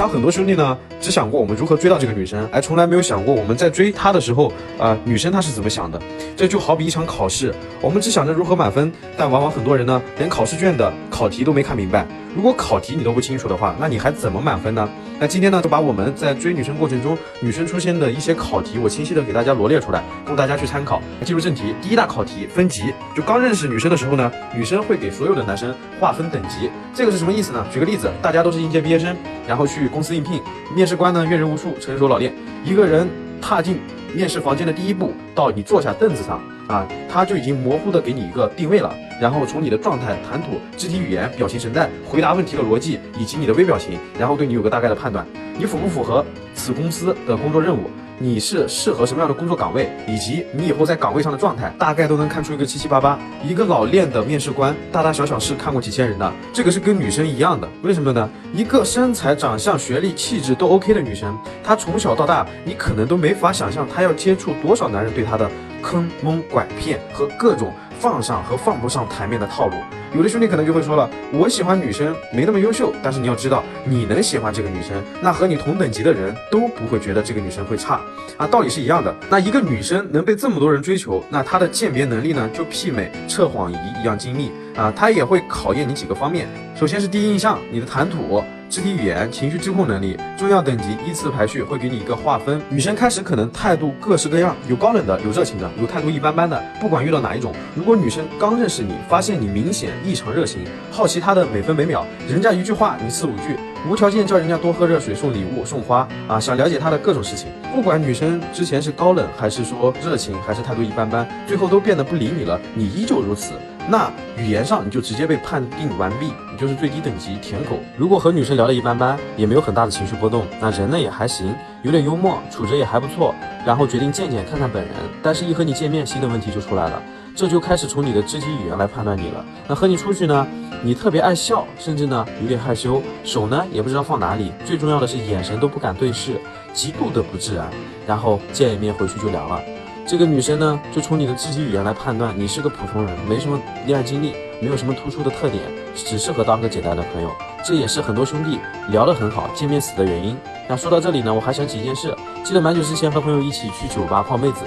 他很多兄弟呢，只想过我们如何追到这个女生，而从来没有想过我们在追她的时候，啊，女生她是怎么想的。这就好比一场考试，我们只想着如何满分，但往往很多人呢，连考试卷的考题都没看明白。如果考题你都不清楚的话，那你还怎么满分呢？那今天呢，就把我们在追女生过程中，女生出现的一些考题，我清晰的给大家罗列出来，供大家去参考。进入正题，第一大考题分级，就刚认识女生的时候呢，女生会给所有的男生划分等级，这个是什么意思呢？举个例子，大家都是应届毕业生，然后去公司应聘，面试官呢阅人无数，成熟老练，一个人踏进面试房间的第一步，到你坐下凳子上啊，他就已经模糊的给你一个定位了。然后从你的状态、谈吐、肢体语言、表情、神态、回答问题的逻辑以及你的微表情，然后对你有个大概的判断，你符不符合此公司的工作任务？你是适合什么样的工作岗位？以及你以后在岗位上的状态，大概都能看出一个七七八八。一个老练的面试官，大大小小事看过几千人的，这个是跟女生一样的。为什么呢？一个身材、长相、学历、气质都 OK 的女生，她从小到大，你可能都没法想象她要接触多少男人对她的坑蒙拐骗和各种。放上和放不上台面的套路，有的兄弟可能就会说了，我喜欢女生没那么优秀，但是你要知道，你能喜欢这个女生，那和你同等级的人都不会觉得这个女生会差啊，道理是一样的。那一个女生能被这么多人追求，那她的鉴别能力呢，就媲美测谎仪一样精密啊，她也会考验你几个方面，首先是第一印象，你的谈吐。肢体语言、情绪自控能力，重要等级依次排序，会给你一个划分。女生开始可能态度各式各样，有高冷的，有热情的，有态度一般般的。不管遇到哪一种，如果女生刚认识你，发现你明显异常热情，好奇她的每分每秒，人家一句话你四五句，无条件叫人家多喝热水、送礼物、送花啊，想了解她的各种事情。不管女生之前是高冷，还是说热情，还是态度一般般，最后都变得不理你了，你依旧如此。那语言上你就直接被判定完毕，你就是最低等级舔狗。如果和女生聊得一般般，也没有很大的情绪波动，那人呢也还行，有点幽默，处着也还不错，然后决定见见看看本人。但是，一和你见面，新的问题就出来了，这就开始从你的肢体语言来判断你了。那和你出去呢，你特别爱笑，甚至呢有点害羞，手呢也不知道放哪里，最重要的是眼神都不敢对视，极度的不自然。然后见一面回去就凉了。这个女生呢，就从你的肢体语言来判断，你是个普通人，没什么恋爱经历，没有什么突出的特点，只适合当个简单的朋友。这也是很多兄弟聊得很好，见面死的原因。那说到这里呢，我还想起一件事，记得蛮久之前和朋友一起去酒吧泡妹子，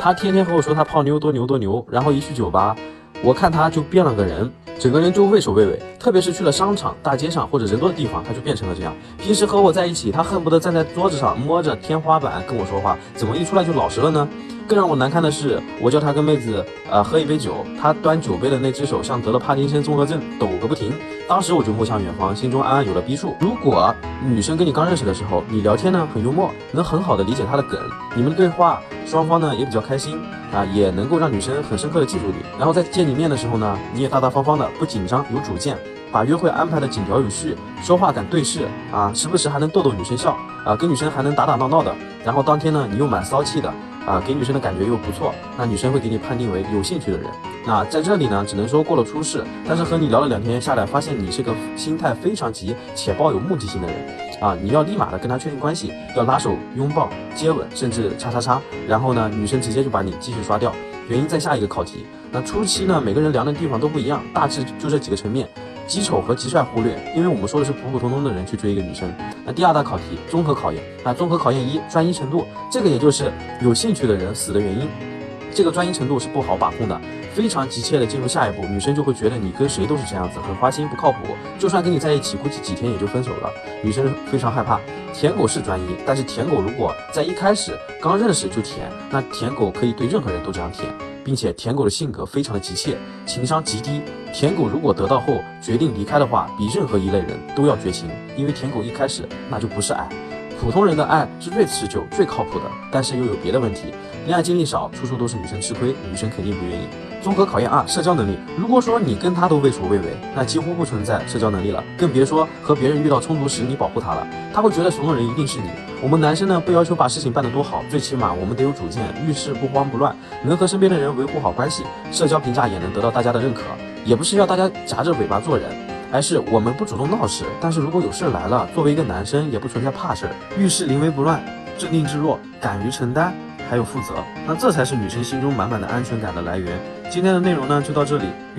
他天天和我说他泡妞多牛多牛，然后一去酒吧，我看他就变了个人。整个人就畏首畏尾，特别是去了商场、大街上或者人多的地方，他就变成了这样。平时和我在一起，他恨不得站在桌子上摸着天花板跟我说话，怎么一出来就老实了呢？更让我难堪的是，我叫他跟妹子呃喝一杯酒，他端酒杯的那只手像得了帕金森综合症，抖个不停。当时我就目向远方，心中暗暗有了逼数。如果女生跟你刚认识的时候，你聊天呢很幽默，能很好的理解她的梗，你们对话双方呢也比较开心啊，也能够让女生很深刻的记住你。然后在见你面的时候呢，你也大大方方的，不紧张，有主见，把约会安排的井条有序，说话敢对视啊，时不时还能逗逗女生笑啊，跟女生还能打打闹闹的。然后当天呢，你又蛮骚气的。啊，给女生的感觉又不错，那女生会给你判定为有兴趣的人。那在这里呢，只能说过了初试，但是和你聊了两天下来，发现你是个心态非常急且抱有目的性的人啊，你要立马的跟他确定关系，要拉手、拥抱、接吻，甚至叉叉叉，然后呢，女生直接就把你继续刷掉。原因在下一个考题。那初期呢，每个人量的地方都不一样，大致就这几个层面。极丑和极帅忽略，因为我们说的是普普通通的人去追一个女生。那第二大考题，综合考验。那综合考验一，专一程度，这个也就是有兴趣的人死的原因。这个专一程度是不好把控的，非常急切的进入下一步，女生就会觉得你跟谁都是这样子，很花心不靠谱，就算跟你在一起，估计几天也就分手了。女生非常害怕。舔狗是专一，但是舔狗如果在一开始刚认识就舔，那舔狗可以对任何人都这样舔。并且舔狗的性格非常的急切，情商极低。舔狗如果得到后决定离开的话，比任何一类人都要绝情，因为舔狗一开始那就不是爱。普通人的爱是最持久、最靠谱的，但是又有别的问题。恋爱经历少，处处都是女生吃亏，女生肯定不愿意。综合考验二，社交能力。如果说你跟他都畏首畏尾，那几乎不存在社交能力了，更别说和别人遇到冲突时你保护他了。他会觉得怂的人一定是你。我们男生呢，不要求把事情办得多好，最起码我们得有主见，遇事不慌不乱，能和身边的人维护好关系，社交评价也能得到大家的认可。也不是要大家夹着尾巴做人。而是我们不主动闹事，但是如果有事来了，作为一个男生也不存在怕事儿，遇事临危不乱，镇定自若，敢于承担，还有负责，那这才是女生心中满满的安全感的来源。今天的内容呢就到这里。